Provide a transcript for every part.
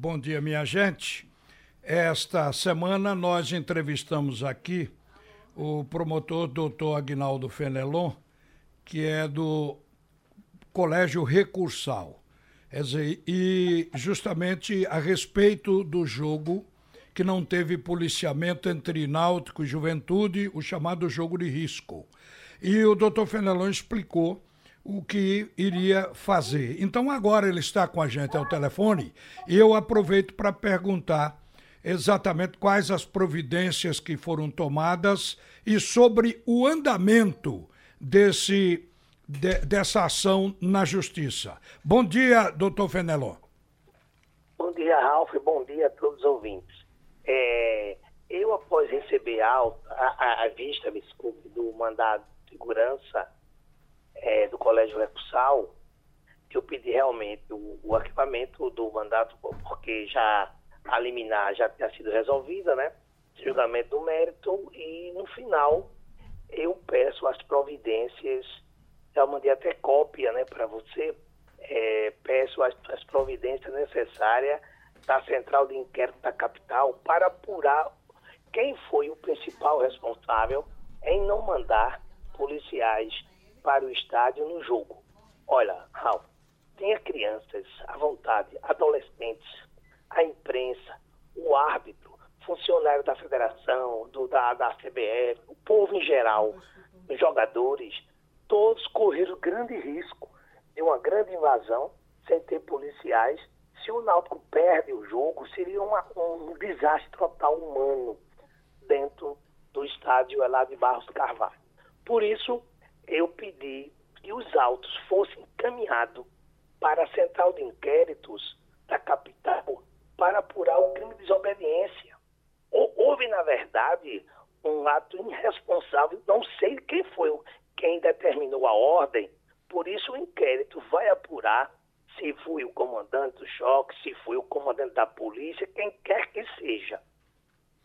Bom dia, minha gente. Esta semana nós entrevistamos aqui o promotor doutor Agnaldo Fenelon, que é do Colégio Recursal. E justamente a respeito do jogo que não teve policiamento entre Náutico e Juventude, o chamado jogo de risco. E o doutor Fenelon explicou o que iria fazer. Então agora ele está com a gente ao telefone e eu aproveito para perguntar exatamente quais as providências que foram tomadas e sobre o andamento desse, de, dessa ação na justiça. Bom dia, doutor Fenelon. Bom dia, Ralf. Bom dia a todos os ouvintes. É, eu, após receber a, a, a vista, me desculpe, do mandado de segurança é, do Colégio Recursal, eu pedi realmente o, o arquivamento do mandato, porque já a liminar já tinha sido resolvida, né? Julgamento do mérito, e no final eu peço as providências, já mandei até cópia né, para você, é, peço as, as providências necessárias da Central de Inquérito da Capital para apurar quem foi o principal responsável em não mandar policiais para o estádio no jogo. Olha, Raul, tenha crianças à vontade, adolescentes, a imprensa, o árbitro, funcionário da federação, do, da, da CBF, o povo em geral, os jogadores, todos correram grande risco de uma grande invasão sem ter policiais se o Náutico perde o jogo, seria uma, um desastre total humano dentro do estádio lá de Barros Carvalho. Por isso, eu pedi que os autos fossem encaminhados para a central de inquéritos da capital para apurar o crime de desobediência. Houve, na verdade, um ato irresponsável, não sei quem foi quem determinou a ordem, por isso o inquérito vai apurar se foi o comandante do choque, se foi o comandante da polícia, quem quer que seja.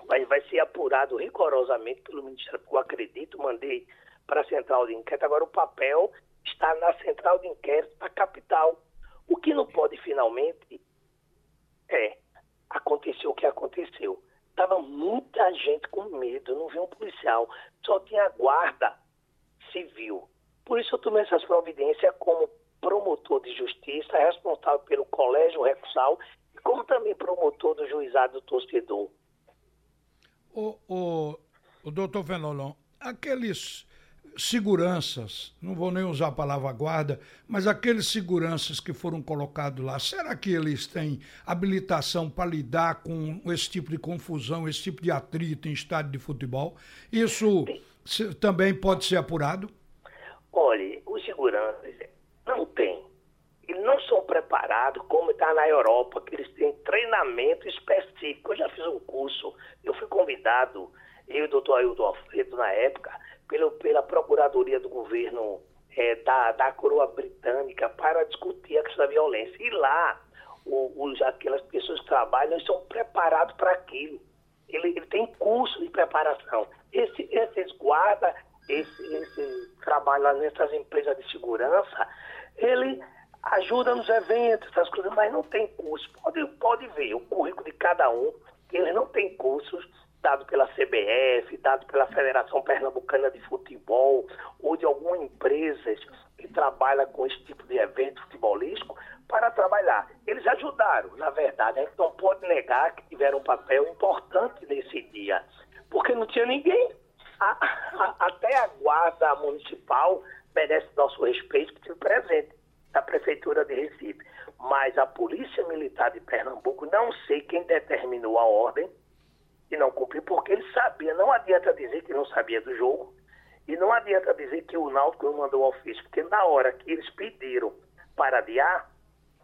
Mas vai ser apurado rigorosamente pelo Ministério, eu acredito, mandei para a central de inquérito. Agora o papel está na central de inquérito da capital. O que não pode finalmente é aconteceu o que aconteceu. Tava muita gente com medo, não viu um policial, só tinha guarda civil. Por isso eu tomei essas providências como promotor de justiça, responsável pelo colégio recursal, como também promotor do juizado do torcedor. O, o, o doutor Fenelon, aqueles seguranças, não vou nem usar a palavra guarda, mas aqueles seguranças que foram colocados lá, será que eles têm habilitação para lidar com esse tipo de confusão, esse tipo de atrito em estádio de futebol? Isso também pode ser apurado? Olhe, os seguranças não tem. Eles não são preparados como está na Europa, que eles têm treinamento específico. Eu já fiz um curso, eu fui convidado, eu e o doutor Ailton Alfredo, na época, pelo, pela Procuradoria do Governo é, da, da coroa britânica para discutir a questão da violência. E lá, o, os, aquelas pessoas que trabalham são preparados para aquilo. Ele, ele, tem curso de preparação. Esse, esses guardas, esse, esse trabalho nessas empresas de segurança, ele ajuda nos eventos, essas coisas, mas não tem curso. Pode, pode ver o currículo de cada um, ele não tem cursos dado pela CBF, dado pela Federação Pernambucana de Futebol, ou de algumas empresas que trabalham com esse tipo de evento futebolístico, para trabalhar. Eles ajudaram, na verdade, a gente não pode negar que tiveram um papel importante nesse dia, porque não tinha ninguém. A, a, até a guarda municipal merece nosso respeito que esteve presente da Prefeitura de Recife. Mas a Polícia Militar de Pernambuco, não sei quem determinou a ordem e não cumpriu, porque ele sabia. Não adianta dizer que não sabia do jogo e não adianta dizer que o Náutico não mandou ofício, porque na hora que eles pediram para adiar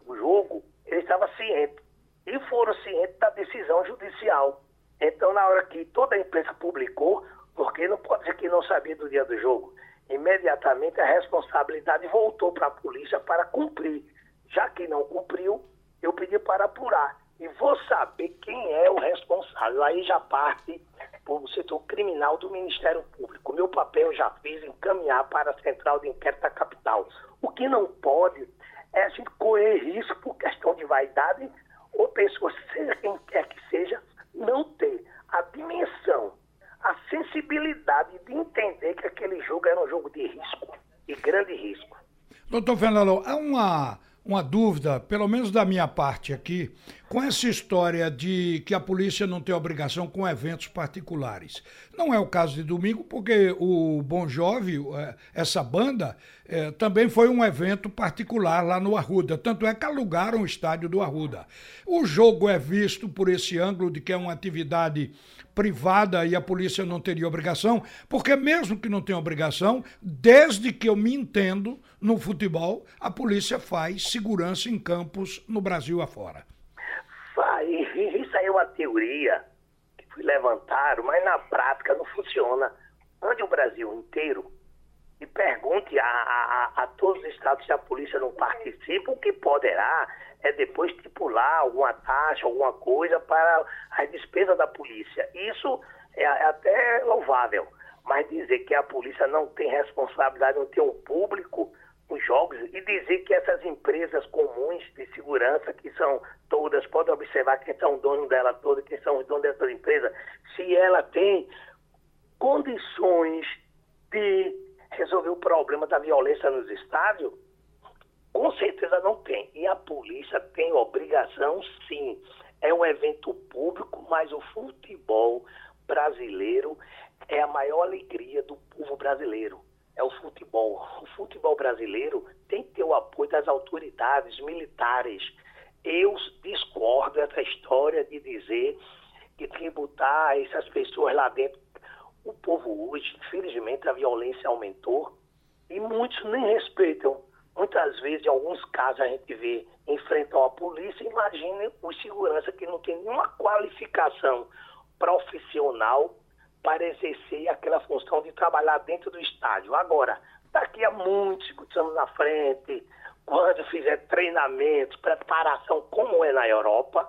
o jogo, ele estava ciente. E foram cientes da decisão judicial. Então, na hora que toda a imprensa publicou, porque não pode dizer que não sabia do dia do jogo, imediatamente a responsabilidade voltou para a polícia para cumprir. Já que não cumpriu, eu pedi para apurar. E vou saber quem é o responsável. Aí já parte o setor criminal do Ministério Público. Meu papel já fiz encaminhar para a Central de Inquérito da Capital. O que não pode é a gente correr risco por questão de vaidade ou pessoas, seja quem quer que seja, não ter a dimensão, a sensibilidade de entender que aquele jogo era um jogo de risco, de grande risco. Doutor Fernando, há uma uma dúvida, pelo menos da minha parte aqui, com essa história de que a polícia não tem obrigação com eventos particulares. Não é o caso de domingo, porque o Bon Jovi, é, essa banda, é, também foi um evento particular lá no Arruda. Tanto é que alugaram o estádio do Arruda. O jogo é visto por esse ângulo de que é uma atividade privada e a polícia não teria obrigação, porque mesmo que não tenha obrigação, desde que eu me entendo no futebol, a polícia faz segurança em campos no Brasil afora. Faz. Isso aí é uma teoria que foi levantada, mas na prática não funciona. Ande o Brasil inteiro e pergunte a, a, a todos os estados se a polícia não participa, o que poderá é depois estipular alguma taxa, alguma coisa para a despesa da polícia. Isso é, é até louvável, mas dizer que a polícia não tem responsabilidade, não tem um público nos jogos e dizer que essas empresas comuns de segurança, que são todas, pode observar quem são donos dela toda, quem são os donos dessa empresa, se ela tem condições de resolver o problema da violência nos estádios, com certeza não tem. E a polícia tem obrigação, sim. É um evento público, mas o futebol brasileiro é a maior alegria do povo brasileiro. É o futebol. O futebol brasileiro tem que ter o apoio das autoridades militares. Eu discordo dessa história de dizer que tributar essas pessoas lá dentro. O povo hoje, infelizmente, a violência aumentou e muitos nem respeitam Muitas vezes, em alguns casos, a gente vê enfrentam a polícia. Imagine os segurança que não tem nenhuma qualificação profissional para exercer aquela função de trabalhar dentro do estádio. Agora, daqui a muitos anos na frente, quando fizer treinamentos, preparação, como é na Europa,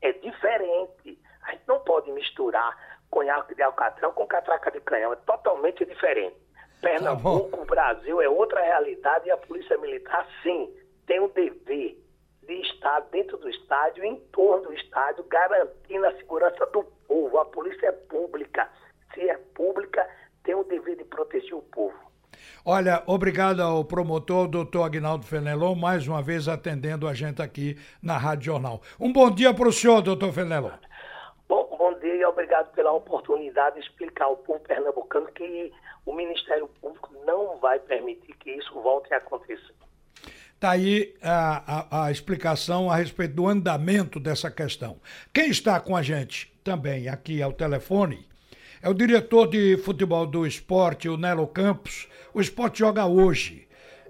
é diferente. A gente não pode misturar conhaque de alcatrão com catraca de canhão, é totalmente diferente. Pernambuco, tá o Brasil é outra realidade e a Polícia Militar, sim, tem o dever de estar dentro do estádio, em torno do estádio, garantindo a segurança do povo. A polícia é pública. Se é pública, tem o dever de proteger o povo. Olha, obrigado ao promotor, doutor Agnaldo Fenelon, mais uma vez atendendo a gente aqui na Rádio Jornal. Um bom dia para o senhor, doutor Fenelon. Bom, bom dia e obrigado pela oportunidade de explicar ao povo pernambucano que o Ministério Público não vai permitir que isso volte a acontecer. Está aí a, a, a, explicação a respeito do andamento dessa questão. Quem está com a gente também aqui ao telefone é o diretor de futebol do esporte, o Nelo Campos. O esporte joga hoje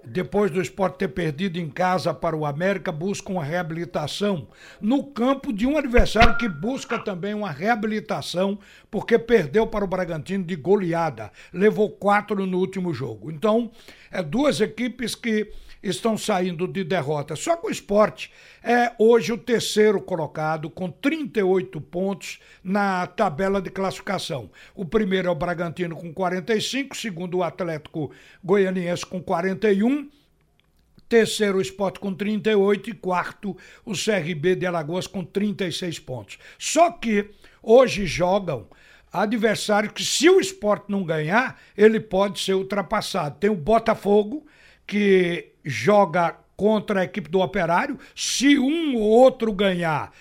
depois do esporte ter perdido em casa para o América, busca uma reabilitação no campo de um adversário que busca também uma reabilitação, porque perdeu para o Bragantino de goleada. Levou quatro no último jogo. Então, é duas equipes que estão saindo de derrota. Só que o esporte é hoje o terceiro colocado, com 38 pontos na tabela de classificação. O primeiro é o Bragantino com 45, segundo o Atlético Goianiense com 41 terceiro o Sport com 38 e quarto o CRB de Alagoas com 36 pontos. Só que hoje jogam adversários que se o Sport não ganhar, ele pode ser ultrapassado. Tem o Botafogo que joga contra a equipe do Operário. Se um ou outro ganhar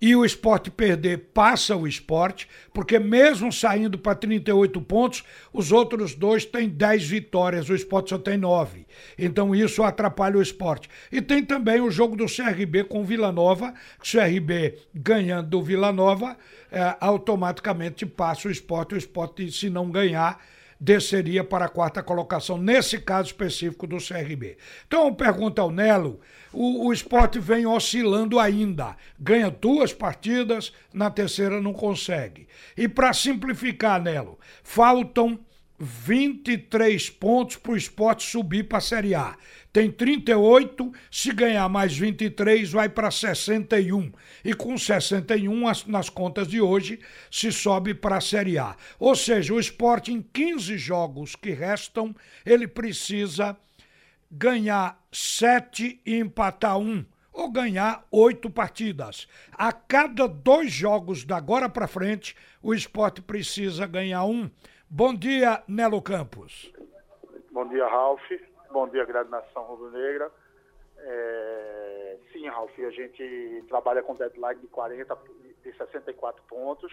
e o esporte perder, passa o esporte, porque mesmo saindo para 38 pontos, os outros dois têm 10 vitórias, o esporte só tem 9. Então isso atrapalha o esporte. E tem também o jogo do CRB com o Vila Nova, o CRB ganhando do Vila Nova, é, automaticamente passa o esporte, o esporte, se não ganhar, desceria para a quarta colocação, nesse caso específico do CRB. Então, pergunta ao Nelo: o, o esporte vem oscilando ainda. Ganha duas partidas, na terceira não consegue. E para simplificar, Nelo, faltam 23 pontos para o esporte subir para a Série A. Tem 38, se ganhar mais 23, vai para 61. E com 61, nas contas de hoje, se sobe para a Série A. Ou seja, o esporte, em 15 jogos que restam, ele precisa ganhar 7 e empatar 1. ou ganhar oito partidas. A cada dois jogos da agora para frente, o esporte precisa ganhar um. Bom dia, Nelo Campos. Bom dia, Ralf. Bom dia, Grande Nação Rubro-Negra. É... Sim, Ralf, a gente trabalha com deadline de 40, de 64 pontos,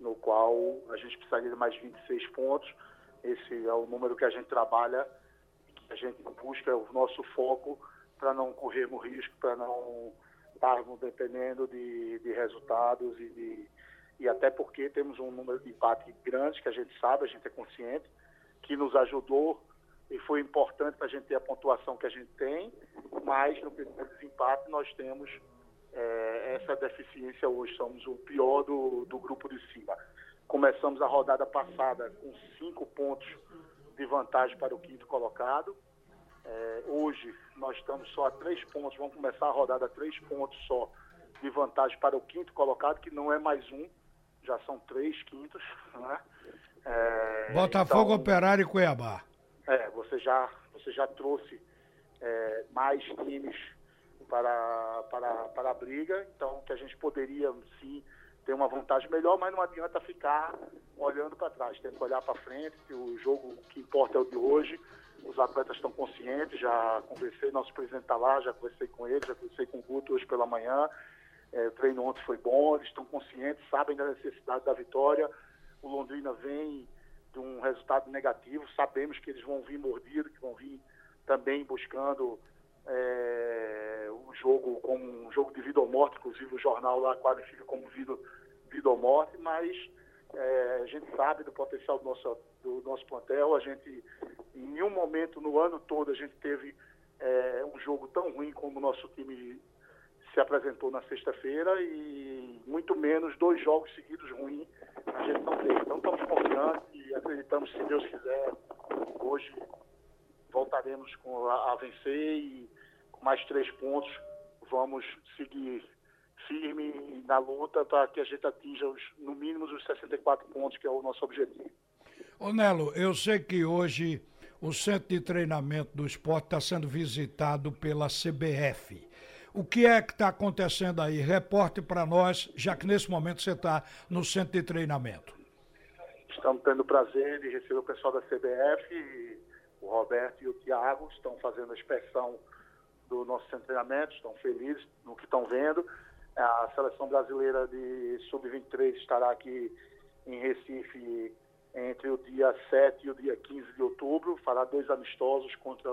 no qual a gente precisaria de mais 26 pontos. Esse é o número que a gente trabalha, que a gente busca, é o nosso foco para não corrermos risco, para não estarmos dependendo de, de resultados e, de, e até porque temos um número de empate grande, que a gente sabe, a gente é consciente, que nos ajudou e foi importante para a gente ter a pontuação que a gente tem, mas no primeiro desempate nós temos é, essa deficiência hoje, somos o pior do, do grupo de cima. Começamos a rodada passada com cinco pontos de vantagem para o quinto colocado, é, hoje nós estamos só a três pontos, vamos começar a rodada a três pontos só de vantagem para o quinto colocado, que não é mais um, já são três quintos. Né? É, Botafogo, então, Operário e Cuiabá. É, você já, você já trouxe é, mais times para, para, para a briga, então que a gente poderia sim ter uma vantagem melhor, mas não adianta ficar olhando para trás, tem que olhar para frente, que o jogo que importa é o de hoje os atletas estão conscientes, já conversei, nosso presidente está lá, já conversei com ele, já conversei com o Guto hoje pela manhã. É, o treino ontem foi bom, eles estão conscientes, sabem da necessidade da vitória. O Londrina vem de um resultado negativo, sabemos que eles vão vir mordidos, que vão vir também buscando é, o jogo como um jogo de vida ou morte, inclusive o jornal lá qualifica como vida, vida ou morte, mas é, a gente sabe do potencial do nosso, do nosso plantel, a gente em nenhum momento no ano todo a gente teve é, um jogo tão ruim como o nosso time se apresentou na sexta-feira e muito menos dois jogos seguidos ruins a gente não teve. Então estamos confiantes e acreditamos, se Deus quiser, hoje voltaremos com, a, a vencer e com mais três pontos vamos seguir firme na luta para que a gente atinja os, no mínimo os 64 pontos, que é o nosso objetivo. Ô Nelo, eu sei que hoje o centro de treinamento do esporte está sendo visitado pela CBF. O que é que está acontecendo aí? Reporte para nós, já que nesse momento você está no centro de treinamento. Estamos tendo o prazer de receber o pessoal da CBF, o Roberto e o Tiago estão fazendo a inspeção do nosso centro de treinamento, estão felizes no que estão vendo. A seleção brasileira de sub-23 estará aqui em Recife entre o dia 7 e o dia 15 de outubro, fará dois amistosos contra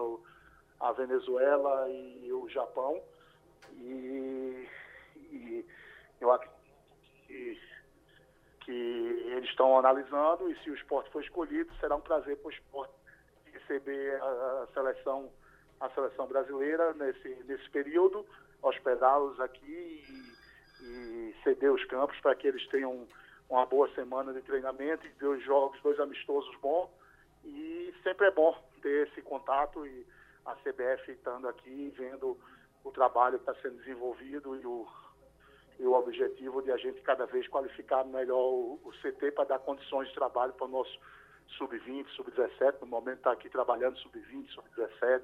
a Venezuela e o Japão. E, e eu acredito que, que eles estão analisando e se o esporte for escolhido, será um prazer para o esporte receber a, seleção a seleção brasileira nesse, nesse período, hospedá-los aqui e, e ceder os campos para que eles tenham uma boa semana de treinamento e dois jogos, dois amistosos bons. E sempre é bom ter esse contato e a CBF estando aqui, vendo o trabalho que está sendo desenvolvido e o, e o objetivo de a gente cada vez qualificar melhor o, o CT para dar condições de trabalho para o nosso sub-20, sub-17. No momento está aqui trabalhando sub-20, sub-17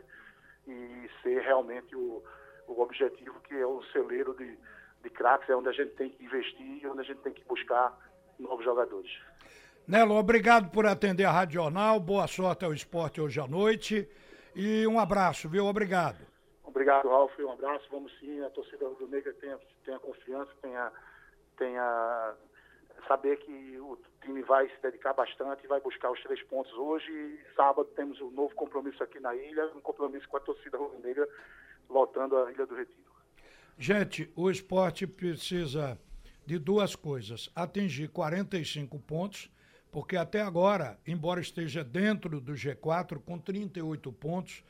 e ser realmente o, o objetivo que é o celeiro de, de craques, é onde a gente tem que investir e onde a gente tem que buscar novos jogadores. Nelo, obrigado por atender a Rádio Jornal. Boa sorte ao esporte hoje à noite. E um abraço, viu? Obrigado. Obrigado, Ralf. Um abraço. Vamos sim. A torcida do Negra tenha, tenha confiança, tenha, tenha saber que o time vai se dedicar bastante vai buscar os três pontos hoje. E sábado temos um novo compromisso aqui na ilha, um compromisso com a torcida rubro-negra, lotando a Ilha do Retiro. Gente, o esporte precisa de duas coisas: atingir 45 pontos, porque até agora, embora esteja dentro do G4 com 38 pontos,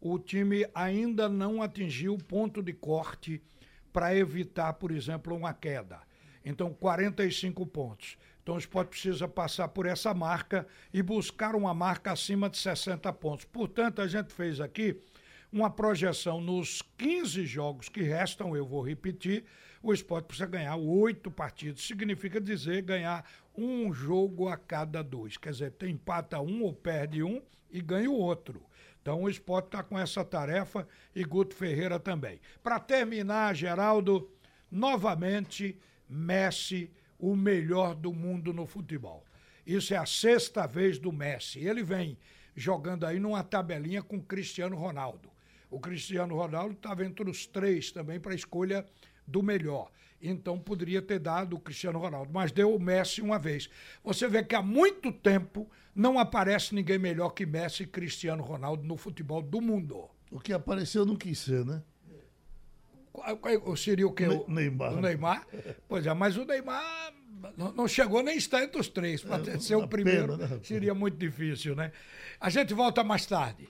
o time ainda não atingiu o ponto de corte para evitar, por exemplo, uma queda. Então, 45 pontos. Então, o esporte precisa passar por essa marca e buscar uma marca acima de 60 pontos. Portanto, a gente fez aqui uma projeção nos 15 jogos que restam, eu vou repetir, o esporte precisa ganhar oito partidas. Significa dizer ganhar um jogo a cada dois. Quer dizer, empata um ou perde um e ganha o outro. Então o esporte está com essa tarefa e Guto Ferreira também. Para terminar, Geraldo, novamente Messi, o melhor do mundo no futebol. Isso é a sexta vez do Messi. Ele vem jogando aí numa tabelinha com Cristiano Ronaldo. O Cristiano Ronaldo estava entre os três também para escolha do melhor. Então poderia ter dado o Cristiano Ronaldo, mas deu o Messi uma vez. Você vê que há muito tempo não aparece ninguém melhor que Messi e Cristiano Ronaldo no futebol do mundo. O que apareceu não quis ser, né? Seria o que? Ne Neymar. O Neymar? Pois é, mas o Neymar não chegou nem estar entre os três. Para é, ser o primeiro pena, né? seria muito difícil, né? A gente volta mais tarde.